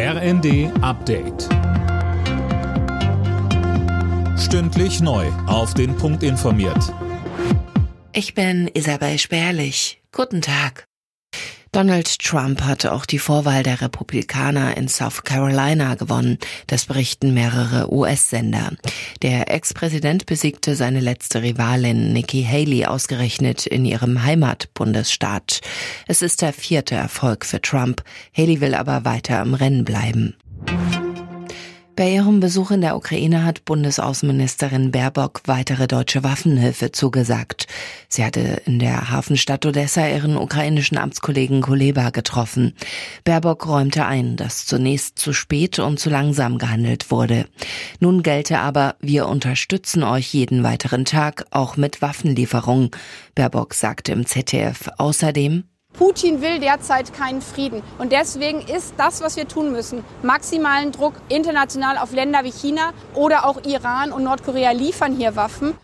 RND Update. Stündlich neu. Auf den Punkt informiert. Ich bin Isabel Spärlich. Guten Tag. Donald Trump hatte auch die Vorwahl der Republikaner in South Carolina gewonnen. Das berichten mehrere US-Sender. Der Ex-Präsident besiegte seine letzte Rivalin Nikki Haley ausgerechnet in ihrem Heimatbundesstaat. Es ist der vierte Erfolg für Trump. Haley will aber weiter im Rennen bleiben. Bei ihrem Besuch in der Ukraine hat Bundesaußenministerin Baerbock weitere deutsche Waffenhilfe zugesagt. Sie hatte in der Hafenstadt Odessa ihren ukrainischen Amtskollegen Kuleba getroffen. Baerbock räumte ein, dass zunächst zu spät und zu langsam gehandelt wurde. Nun gelte aber, wir unterstützen euch jeden weiteren Tag, auch mit Waffenlieferungen. Baerbock sagte im ZDF außerdem, Putin will derzeit keinen Frieden. Und deswegen ist das, was wir tun müssen, maximalen Druck international auf Länder wie China oder auch Iran und Nordkorea liefern hier Waffen.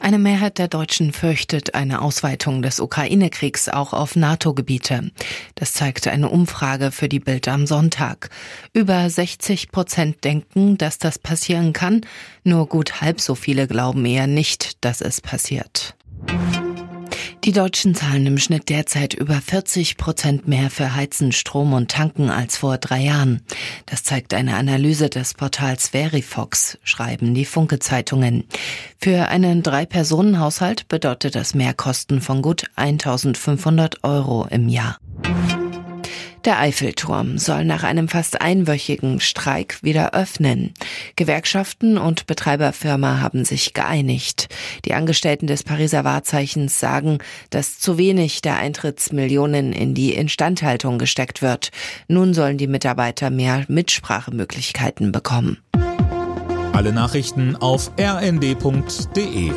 Eine Mehrheit der Deutschen fürchtet eine Ausweitung des Ukraine-Kriegs auch auf NATO-Gebiete. Das zeigte eine Umfrage für die Bild am Sonntag. Über 60 Prozent denken, dass das passieren kann. Nur gut halb so viele glauben eher nicht, dass es passiert. Die Deutschen zahlen im Schnitt derzeit über 40 Prozent mehr für Heizen, Strom und Tanken als vor drei Jahren. Das zeigt eine Analyse des Portals Verifox, schreiben die Funke-Zeitungen. Für einen Drei-Personen-Haushalt bedeutet das Mehrkosten von gut 1500 Euro im Jahr. Der Eiffelturm soll nach einem fast einwöchigen Streik wieder öffnen. Gewerkschaften und Betreiberfirma haben sich geeinigt. Die Angestellten des Pariser Wahrzeichens sagen, dass zu wenig der Eintrittsmillionen in die Instandhaltung gesteckt wird. Nun sollen die Mitarbeiter mehr Mitsprachemöglichkeiten bekommen. Alle Nachrichten auf rnd.de